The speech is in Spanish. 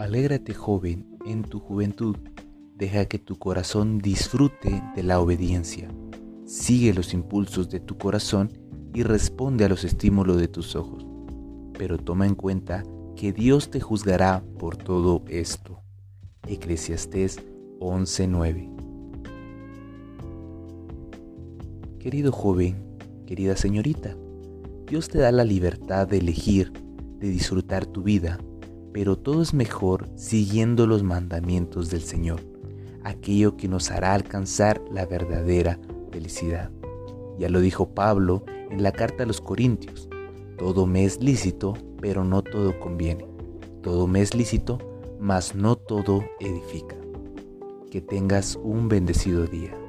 Alégrate joven en tu juventud, deja que tu corazón disfrute de la obediencia. Sigue los impulsos de tu corazón y responde a los estímulos de tus ojos. Pero toma en cuenta que Dios te juzgará por todo esto. Eclesiastés 11:9 Querido joven, querida señorita, Dios te da la libertad de elegir, de disfrutar tu vida, pero todo es mejor siguiendo los mandamientos del Señor, aquello que nos hará alcanzar la verdadera felicidad. Ya lo dijo Pablo en la carta a los Corintios, todo me es lícito, pero no todo conviene. Todo me es lícito, mas no todo edifica. Que tengas un bendecido día.